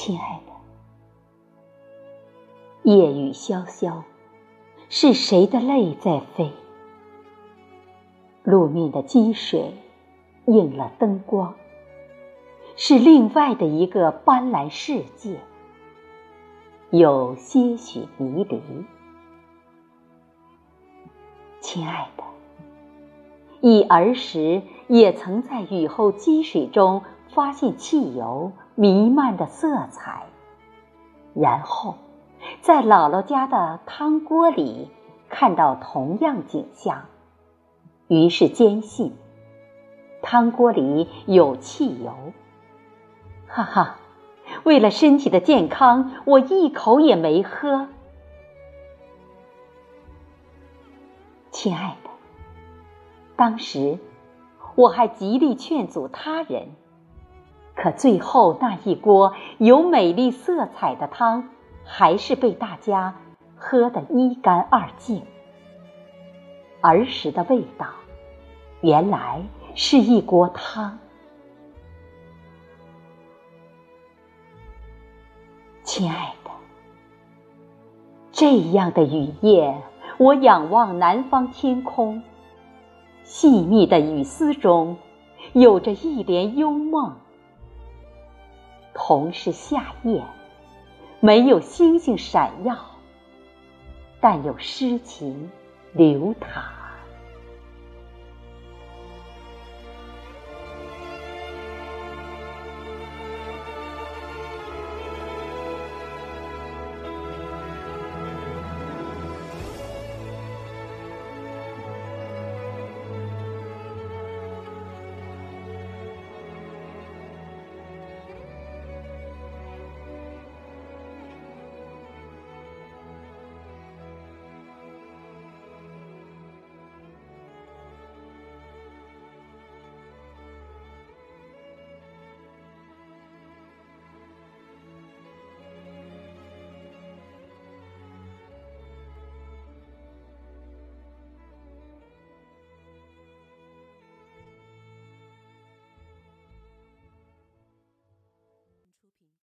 亲爱的，夜雨潇潇，是谁的泪在飞？路面的积水映了灯光，是另外的一个斑斓世界，有些许迷离。亲爱的，忆儿时也曾在雨后积水中发现汽油弥漫的色彩，然后在姥姥家的汤锅里看到同样景象。于是坚信，汤锅里有汽油。哈哈，为了身体的健康，我一口也没喝。亲爱的，当时我还极力劝阻他人，可最后那一锅有美丽色彩的汤，还是被大家喝得一干二净。儿时的味道，原来是一锅汤。亲爱的，这样的雨夜，我仰望南方天空，细密的雨丝中，有着一帘幽梦。同是夏夜，没有星星闪耀，但有诗情流淌。